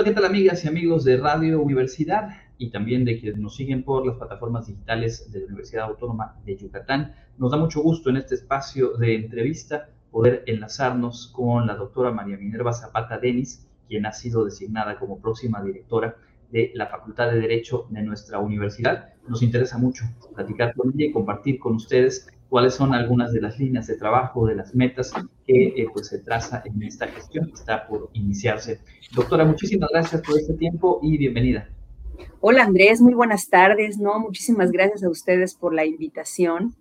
Hola, ¿qué tal amigas y amigos de Radio Universidad y también de quienes nos siguen por las plataformas digitales de la Universidad Autónoma de Yucatán? Nos da mucho gusto en este espacio de entrevista poder enlazarnos con la doctora María Minerva Zapata Denis, quien ha sido designada como próxima directora de la Facultad de Derecho de nuestra universidad. Nos interesa mucho platicar con ella y compartir con ustedes cuáles son algunas de las líneas de trabajo, de las metas que eh, pues, se traza en esta gestión que está por iniciarse. Doctora, muchísimas gracias por este tiempo y bienvenida. Hola Andrés, muy buenas tardes. No, muchísimas gracias a ustedes por la invitación.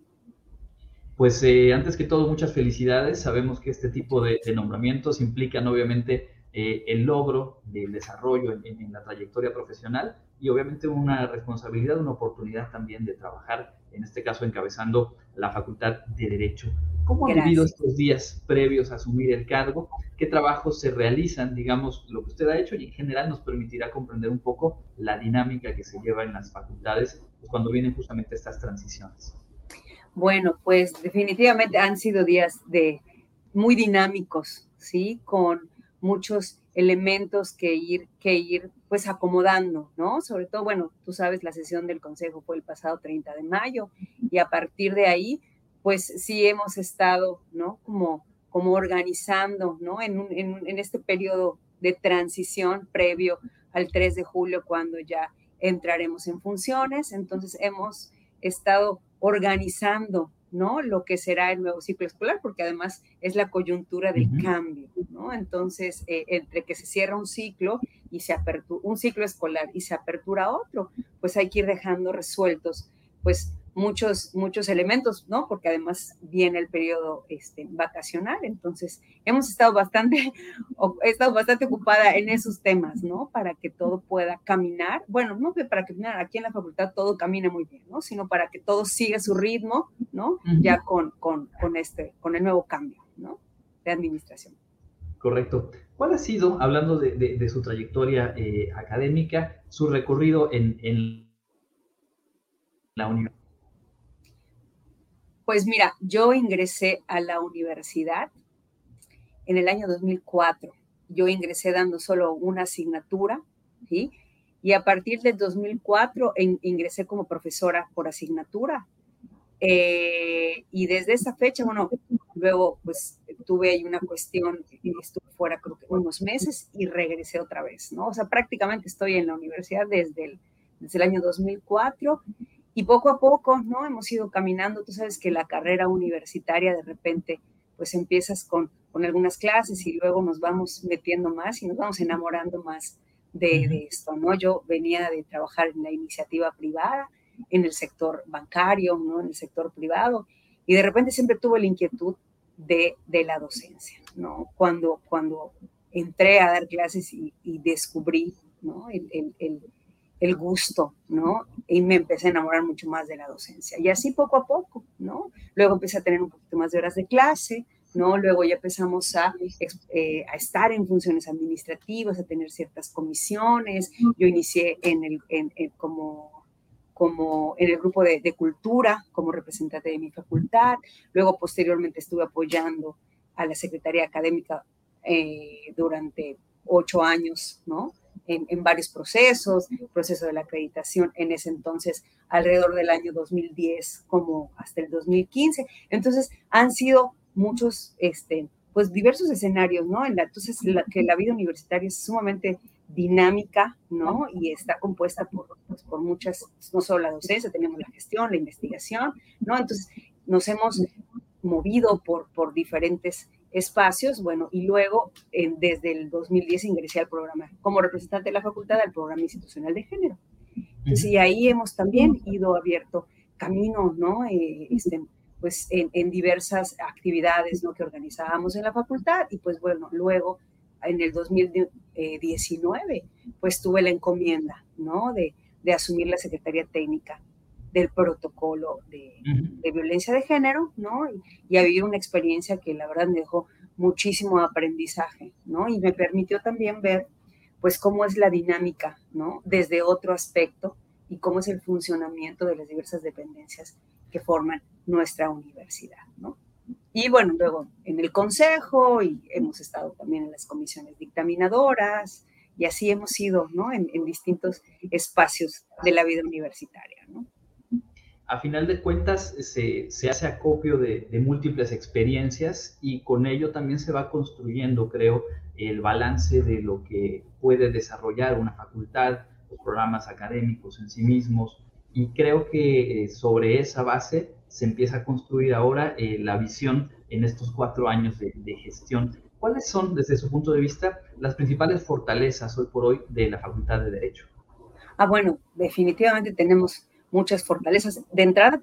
Pues eh, antes que todo, muchas felicidades. Sabemos que este tipo de, nombramientos implican obviamente eh, el logro del desarrollo en, la trayectoria profesional y obviamente una responsabilidad, una oportunidad también de trabajar, en este caso encabezando la Facultad de Derecho. ¿Cómo ha vivido estos días previos a asumir el cargo? ¿Qué trabajos se realizan, digamos, lo que usted ha hecho y en general nos permitirá comprender un poco la dinámica que se lleva en las facultades pues, cuando vienen justamente estas transiciones? Bueno, pues definitivamente han sido días de muy dinámicos, ¿sí? Con muchos elementos que ir, que ir pues acomodando, ¿no? Sobre todo, bueno, tú sabes, la sesión del Consejo fue el pasado 30 de mayo y a partir de ahí, pues sí hemos estado, ¿no? Como, como organizando, ¿no? En, en, en este periodo de transición previo al 3 de julio, cuando ya entraremos en funciones. Entonces hemos estado organizando ¿no? Lo que será el nuevo ciclo escolar, porque además es la coyuntura del cambio, ¿no? Entonces, eh, entre que se cierra un ciclo y se apertura, un ciclo escolar y se apertura otro, pues hay que ir dejando resueltos, pues muchos, muchos elementos, ¿no? Porque además viene el periodo este, vacacional, entonces hemos estado bastante, he estado bastante ocupada en esos temas, ¿no? Para que todo pueda caminar, bueno, no que para que aquí en la facultad todo camine muy bien, ¿no? Sino para que todo siga su ritmo, ¿no? Ya con, con, con, este, con el nuevo cambio, ¿no? De administración. Correcto. ¿Cuál ha sido, hablando de, de, su trayectoria eh, académica, su recorrido en, en la universidad? Pues mira, yo ingresé a la universidad en el año 2004. Yo ingresé dando solo una asignatura, ¿sí? Y a partir del 2004 ingresé como profesora por asignatura. Eh, y desde esa fecha, bueno, luego pues tuve ahí una cuestión, estuve fuera creo que unos meses y regresé otra vez, ¿no? O sea, prácticamente estoy en la universidad desde el, desde el año 2004 y poco a poco, ¿no? Hemos ido caminando, tú sabes que la carrera universitaria de repente, pues empiezas con, con algunas clases y luego nos vamos metiendo más y nos vamos enamorando más de, de, esto, ¿no? Yo venía de trabajar en la iniciativa privada, en el sector bancario, ¿no? En el sector privado, y de repente siempre tuve la inquietud de, de la docencia, ¿no? Cuando, cuando entré a dar clases y, y descubrí, ¿no? el, el el gusto, ¿no? Y me empecé a enamorar mucho más de la docencia. Y así poco a poco, ¿no? Luego empecé a tener un poquito más de horas de clase, ¿no? Luego ya empezamos a, eh, a estar en funciones administrativas, a tener ciertas comisiones. Yo inicié en el, en, como, como en el grupo de, de, cultura, como representante de mi facultad. Luego, posteriormente, estuve apoyando a la Secretaría Académica eh, durante ocho años, ¿no? En, varios procesos, proceso de la acreditación en ese entonces alrededor del año 2010 como hasta el 2015. Entonces han sido muchos, este, pues diversos escenarios, ¿no? En la, entonces que la vida universitaria es sumamente dinámica, ¿no? Y está compuesta por, pues, por muchas, no solo la docencia, tenemos la gestión, la investigación, ¿no? Entonces nos hemos movido por, por diferentes espacios, bueno, y luego desde el 2010 ingresé al programa, como representante de la facultad al programa institucional de género. y ahí hemos también ido abierto camino, ¿no? Eh, este, pues en, diversas actividades, ¿no? Que organizábamos en la facultad y pues bueno, luego en el 2019, pues tuve la encomienda, ¿no? De, de asumir la Secretaría Técnica del protocolo de, violencia de género, ¿no? Y, a vivir una experiencia que la verdad me dejó muchísimo aprendizaje, ¿no? Y me permitió también ver, pues, cómo es la dinámica, ¿no? Desde otro aspecto y cómo es el funcionamiento de las diversas dependencias que forman nuestra universidad, ¿no? Y bueno, luego en el consejo y hemos estado también en las comisiones dictaminadoras y así hemos sido, ¿no? En, distintos espacios de la vida universitaria, ¿no? A final de cuentas, se, se hace acopio de, de, múltiples experiencias y con ello también se va construyendo, creo, el balance de lo que puede desarrollar una facultad, los programas académicos en sí mismos, y creo que eh, sobre esa base se empieza a construir ahora eh, la visión en estos cuatro años de, gestión. ¿Cuáles son, desde su punto de vista, las principales fortalezas hoy por hoy de la Facultad de Derecho? Ah, bueno, definitivamente tenemos muchas fortalezas. De entrada,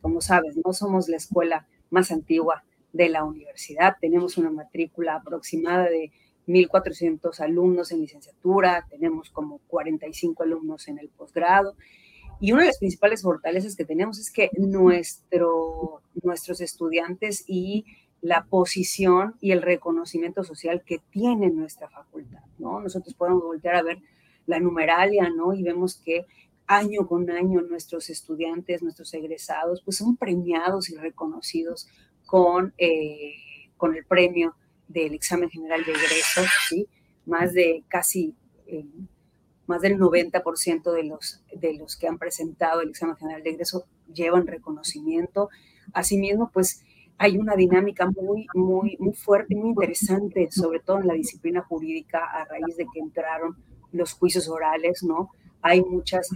como sabes, no somos la escuela más antigua de la universidad. Tenemos una matrícula aproximada de 1.400 alumnos en licenciatura, tenemos como 45 alumnos en el posgrado y una de las principales fortalezas que tenemos es que nuestro, nuestros estudiantes y la posición y el reconocimiento social que tiene nuestra facultad, ¿no? Nosotros podemos voltear a ver la numeralia, ¿no? Y vemos que año con año nuestros estudiantes, nuestros egresados, pues son premiados y reconocidos con, eh, con el premio del examen general de egreso, ¿sí? Más de casi... Eh, más del 90% de los, de los que han presentado el examen general de ingreso llevan reconocimiento. Asimismo, pues hay una dinámica muy, muy, muy fuerte, muy interesante, sobre todo en la disciplina jurídica a raíz de que entraron los juicios orales, ¿no? Hay muchos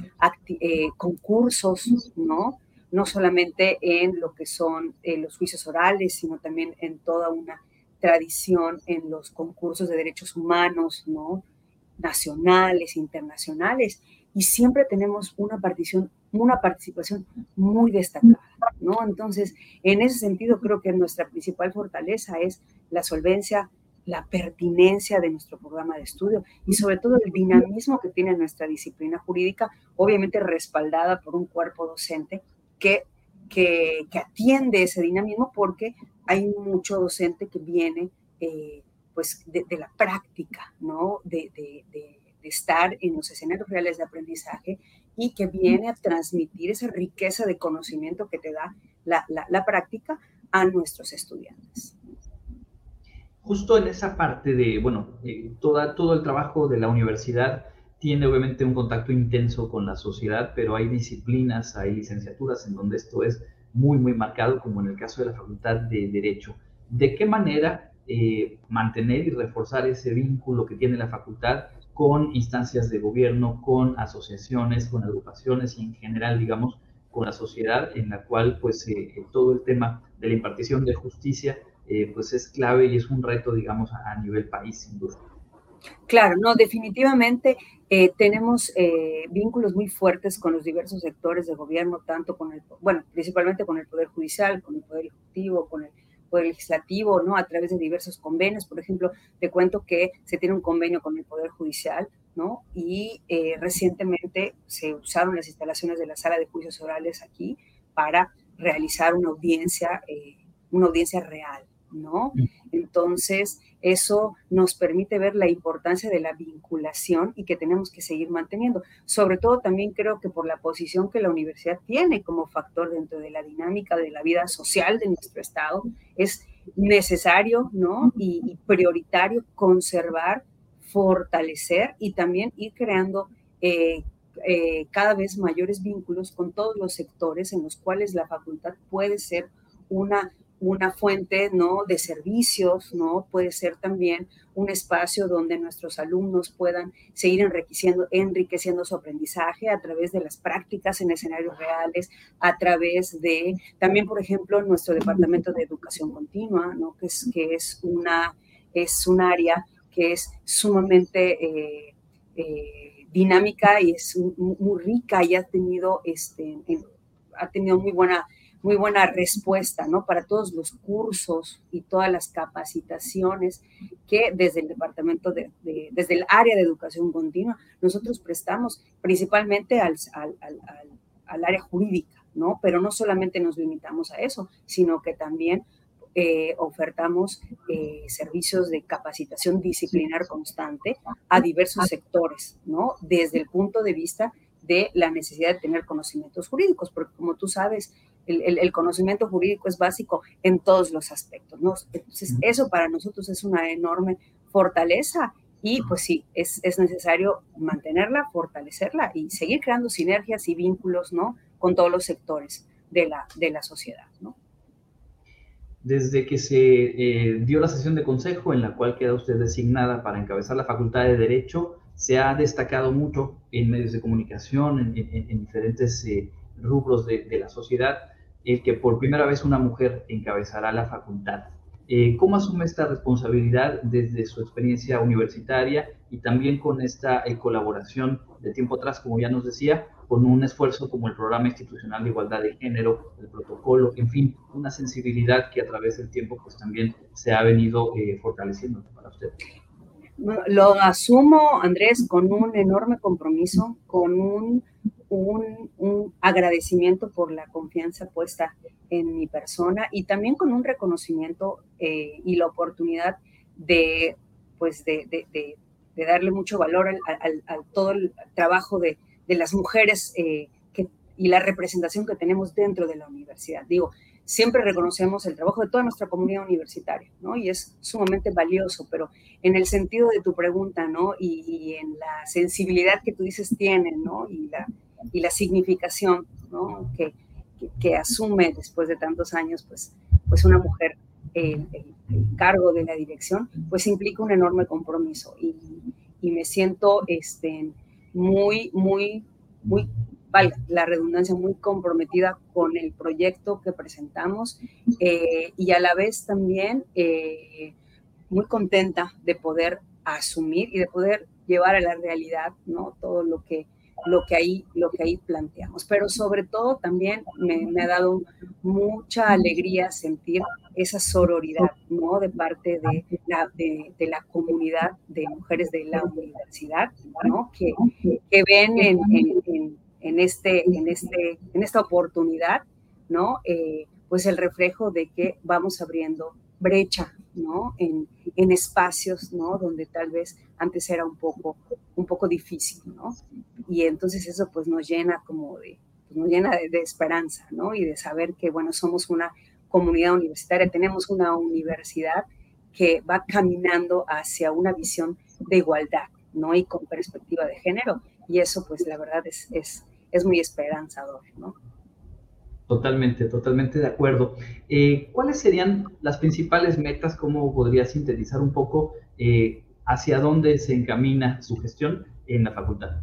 eh, concursos, ¿no? No solamente en lo que son eh, los juicios orales, sino también en toda una tradición en los concursos de derechos humanos, ¿no? nacionales, internacionales, y siempre tenemos una participación, una participación muy destacada, ¿no? Entonces, en ese sentido, creo que nuestra principal fortaleza es la solvencia, la pertinencia de nuestro programa de estudio y sobre todo el dinamismo que tiene nuestra disciplina jurídica, obviamente respaldada por un cuerpo docente que, que, atiende ese dinamismo porque hay mucho docente que viene eh, pues de, la práctica, ¿no? De, estar en los escenarios reales de aprendizaje y que viene a transmitir esa riqueza de conocimiento que te da la, práctica a nuestros estudiantes. Justo en esa parte de, bueno, eh, toda, todo el trabajo de la universidad tiene obviamente un contacto intenso con la sociedad, pero hay disciplinas, hay licenciaturas en donde esto es muy, muy marcado, como en el caso de la Facultad de Derecho. ¿De qué manera eh, mantener y reforzar ese vínculo que tiene la facultad con instancias de gobierno, con asociaciones, con agrupaciones y en general, digamos, con la sociedad en la cual pues eh, todo el tema de la impartición de justicia eh, pues es clave y es un reto, digamos, a, nivel país, sin duda. Claro, no, definitivamente tenemos vínculos muy fuertes con los diversos sectores de gobierno, tanto con el, bueno, principalmente con el Poder Judicial, con el Poder Ejecutivo, con el Poder Legislativo, ¿no? A través de diversos convenios. Por ejemplo, te cuento que se tiene un convenio con el Poder Judicial, ¿no? Y eh, recientemente se usaron las instalaciones de la sala de juicios orales aquí para realizar una audiencia, eh, una audiencia real, ¿no? Entonces, eso nos permite ver la importancia de la vinculación y que tenemos que seguir manteniendo. Sobre todo también creo que por la posición que la universidad tiene como factor dentro de la dinámica de la vida social de nuestro Estado, es necesario ¿no? y, prioritario conservar, fortalecer y también ir creando eh, eh, cada vez mayores vínculos con todos los sectores en los cuales la facultad puede ser una una fuente ¿no? de servicios, ¿no? puede ser también un espacio donde nuestros alumnos puedan seguir enriqueciendo, enriqueciendo su aprendizaje a través de las prácticas en escenarios reales, a través de también, por ejemplo, nuestro departamento de educación continua, ¿no? que, es, que es, una, es un área que es sumamente eh, eh, dinámica y es muy, rica y ha tenido, este, ha tenido muy buena muy buena respuesta, ¿no? Para todos los cursos y todas las capacitaciones que desde el departamento de, desde el área de educación continua, nosotros prestamos principalmente al, al, al, área jurídica, ¿no? Pero no solamente nos limitamos a eso, sino que también eh, ofertamos eh, servicios de capacitación disciplinar constante a diversos sectores, ¿no? Desde el punto de vista de la necesidad de tener conocimientos jurídicos, porque como tú sabes, el, conocimiento jurídico es básico en todos los aspectos, ¿no? Entonces, eso para nosotros es una enorme fortaleza y pues sí, es, es, necesario mantenerla, fortalecerla y seguir creando sinergias y vínculos, ¿no? Con todos los sectores de la, de la sociedad, ¿no? Desde que se eh, dio la sesión de consejo en la cual queda usted designada para encabezar la Facultad de Derecho, se ha destacado mucho en medios de comunicación, en, en, diferentes eh, rubros de, de, la sociedad, el que por primera vez una mujer encabezará la facultad. Eh, ¿Cómo asume esta responsabilidad desde su experiencia universitaria y también con esta eh, colaboración de tiempo atrás, como ya nos decía, con un esfuerzo como el Programa Institucional de Igualdad de Género, el protocolo, en fin, una sensibilidad que a través del tiempo pues también se ha venido eh, fortaleciendo para usted? Lo asumo, Andrés, con un enorme compromiso, con un un, agradecimiento por la confianza puesta en mi persona y también con un reconocimiento eh, y la oportunidad de, pues de, de, darle mucho valor al, todo el trabajo de, las mujeres eh, que, y la representación que tenemos dentro de la universidad. Digo, siempre reconocemos el trabajo de toda nuestra comunidad universitaria, ¿no? Y es sumamente valioso, pero en el sentido de tu pregunta, ¿no? Y, y en la sensibilidad que tú dices tienen, ¿no? Y la, y la significación que, asume después de tantos años, pues, pues una mujer el, cargo de la dirección, pues implica un enorme compromiso y, y me siento este, muy, muy, muy, valga la redundancia, muy comprometida con el proyecto que presentamos eh, y a la vez también eh, muy contenta de poder asumir y de poder llevar a la realidad, ¿no? Todo lo que lo que ahí, lo que ahí planteamos. Pero sobre todo también me, ha dado mucha alegría sentir esa sororidad, ¿no? De parte de la, de, la comunidad de mujeres de la universidad, ¿no? Que, que ven en, en, en, este, en, este, en esta oportunidad, ¿no? Eh, pues el reflejo de que vamos abriendo brecha, ¿no? En, en, espacios, ¿no? Donde tal vez antes era un poco, un poco difícil, ¿no? Y entonces eso pues nos llena como de, pues, nos llena de, esperanza, ¿no? Y de saber que, bueno, somos una comunidad universitaria, tenemos una universidad que va caminando hacia una visión de igualdad, ¿no? Y con perspectiva de género. Y eso pues la verdad es, es, es muy esperanzador, ¿no? Totalmente, totalmente de acuerdo. Eh, ¿Cuáles serían las principales metas? ¿Cómo podría sintetizar un poco eh, hacia dónde se encamina su gestión en la facultad?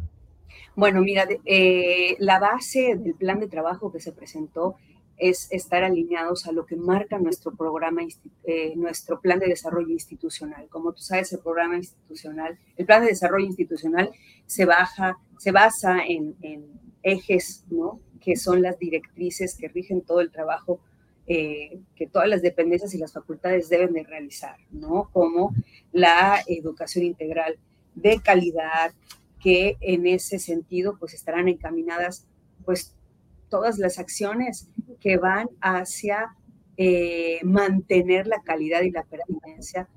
Bueno, mira, eh, la base del plan de trabajo que se presentó es estar alineados a lo que marca nuestro programa, nuestro plan de desarrollo institucional. Como tú sabes, el programa institucional, el plan de desarrollo institucional se, baja, se basa en ejes, ¿no? Que son las directrices que rigen todo el trabajo eh, que todas las dependencias y las facultades deben de realizar, ¿no? Como la educación integral de calidad, que en ese sentido pues estarán encaminadas pues todas las acciones que van hacia eh, mantener la calidad y la pertinencia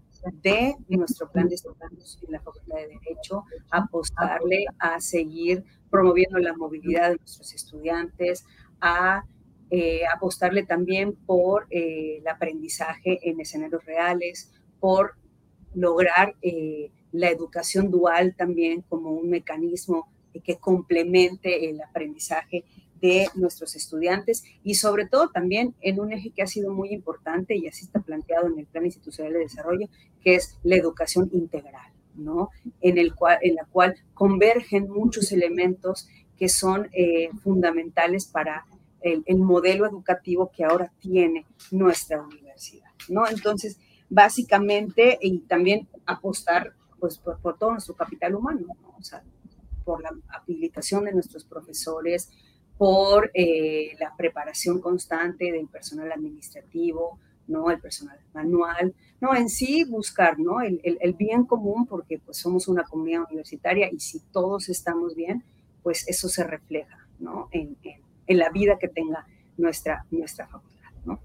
de nuestro plan de estudios en la Facultad de Derecho, apostarle a seguir promoviendo la movilidad de nuestros estudiantes, a eh, apostarle también por eh, el aprendizaje en escenarios reales, por lograr eh, la educación dual también como un mecanismo que complemente el aprendizaje de nuestros estudiantes y sobre todo también en un eje que ha sido muy importante y así está planteado en el Plan Institucional de Desarrollo, que es la educación integral, ¿no? En, el cual, en la cual convergen muchos elementos que son eh, fundamentales para el, modelo educativo que ahora tiene nuestra universidad, ¿no? Entonces, básicamente, y también apostar pues, por, todo nuestro capital humano, ¿no? o sea, por la habilitación de nuestros profesores, por eh, la preparación constante del personal administrativo, ¿no? El personal manual, ¿no? En sí buscar, ¿no? El, el, bien común porque pues somos una comunidad universitaria y si todos estamos bien, pues eso se refleja, ¿no? En, en, la vida que tenga nuestra, nuestra facultad, ¿no?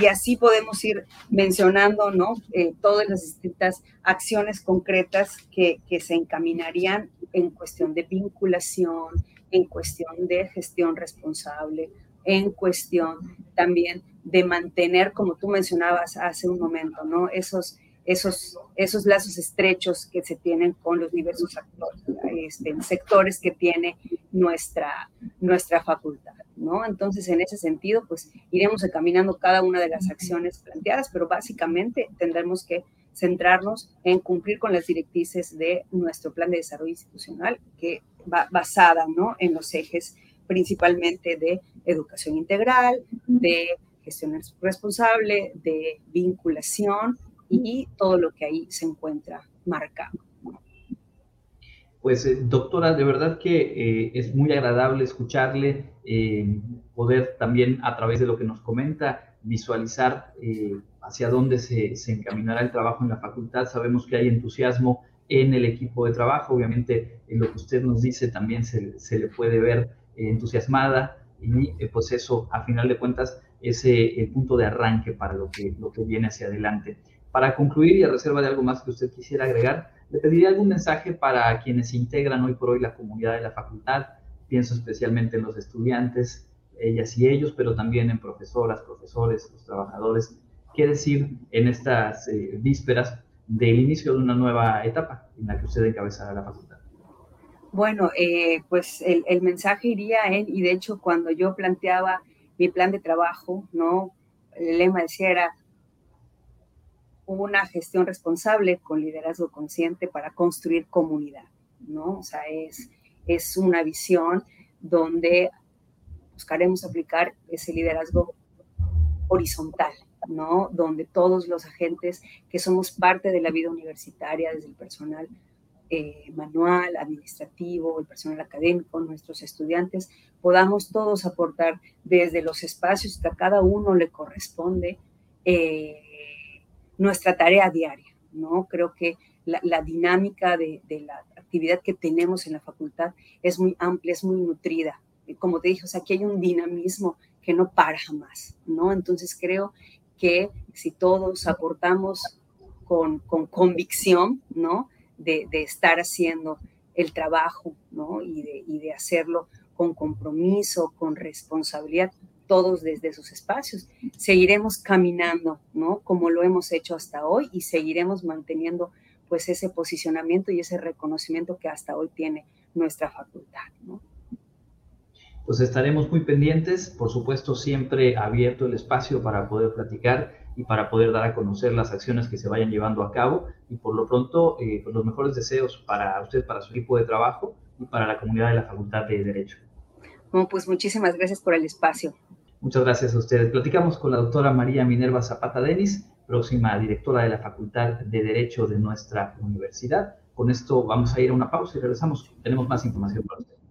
Y así podemos ir mencionando, ¿no? Eh, todas las distintas acciones concretas que, que se encaminarían en cuestión de vinculación, en cuestión de gestión responsable, en cuestión también de mantener, como tú mencionabas hace un momento, ¿no? Esos, esos, esos lazos estrechos que se tienen con los diversos este, sectores que tiene nuestra, nuestra facultad, ¿no? Entonces, en ese sentido, pues iremos caminando cada una de las acciones planteadas, pero básicamente tendremos que centrarnos en cumplir con las directrices de nuestro plan de desarrollo institucional, que va basada, ¿no? En los ejes principalmente de educación integral, de gestión responsable, de vinculación y todo lo que ahí se encuentra marcado. Pues eh, doctora, de verdad que eh, es muy agradable escucharle, eh, poder también a través de lo que nos comenta visualizar hacia dónde se, se, encaminará el trabajo en la facultad. Sabemos que hay entusiasmo en el equipo de trabajo, obviamente en lo que usted nos dice también se, se le puede ver entusiasmada y pues eso a final de cuentas es el punto de arranque para lo que, lo que viene hacia adelante. Para concluir y a reserva de algo más que usted quisiera agregar, le pediría algún mensaje para quienes integran hoy por hoy la comunidad de la facultad. Pienso especialmente en los estudiantes, ellas y ellos, pero también en profesoras, profesores, los trabajadores. ¿Qué decir en estas eh, vísperas del inicio de una nueva etapa en la que usted encabezará la facultad? Bueno, eh, pues el, mensaje iría en, y de hecho cuando yo planteaba mi plan de trabajo, ¿no? El lema decía era una gestión responsable con liderazgo consciente para construir comunidad, ¿no? O sea, es, es una visión donde buscaremos aplicar ese liderazgo horizontal, ¿no? Donde todos los agentes que somos parte de la vida universitaria, desde el personal eh, manual, administrativo, el personal académico, nuestros estudiantes, podamos todos aportar desde los espacios que a cada uno le corresponde eh, nuestra tarea diaria, ¿no? Creo que la, dinámica de, la actividad que tenemos en la facultad es muy amplia, es muy nutrida. Como te dije, o sea, aquí hay un dinamismo que no para jamás, ¿no? Entonces creo que si todos aportamos con, convicción, ¿no? De, estar haciendo el trabajo, ¿no? Y de, hacerlo con compromiso, con responsabilidad, todos desde sus espacios. Seguiremos caminando, ¿no? Como lo hemos hecho hasta hoy y seguiremos manteniendo pues ese posicionamiento y ese reconocimiento que hasta hoy tiene nuestra facultad. Pues estaremos muy pendientes, por supuesto siempre abierto el espacio para poder platicar y para poder dar a conocer las acciones que se vayan llevando a cabo y por lo pronto eh, pues los mejores deseos para usted, para su equipo de trabajo y para la comunidad de la Facultad de Derecho. Bueno, pues muchísimas gracias por el espacio. Muchas gracias a ustedes. Platicamos con la doctora María Minerva Zapata Denis, próxima directora de la Facultad de Derecho de nuestra universidad. Con esto vamos a ir a una pausa y regresamos. Tenemos más información para ustedes.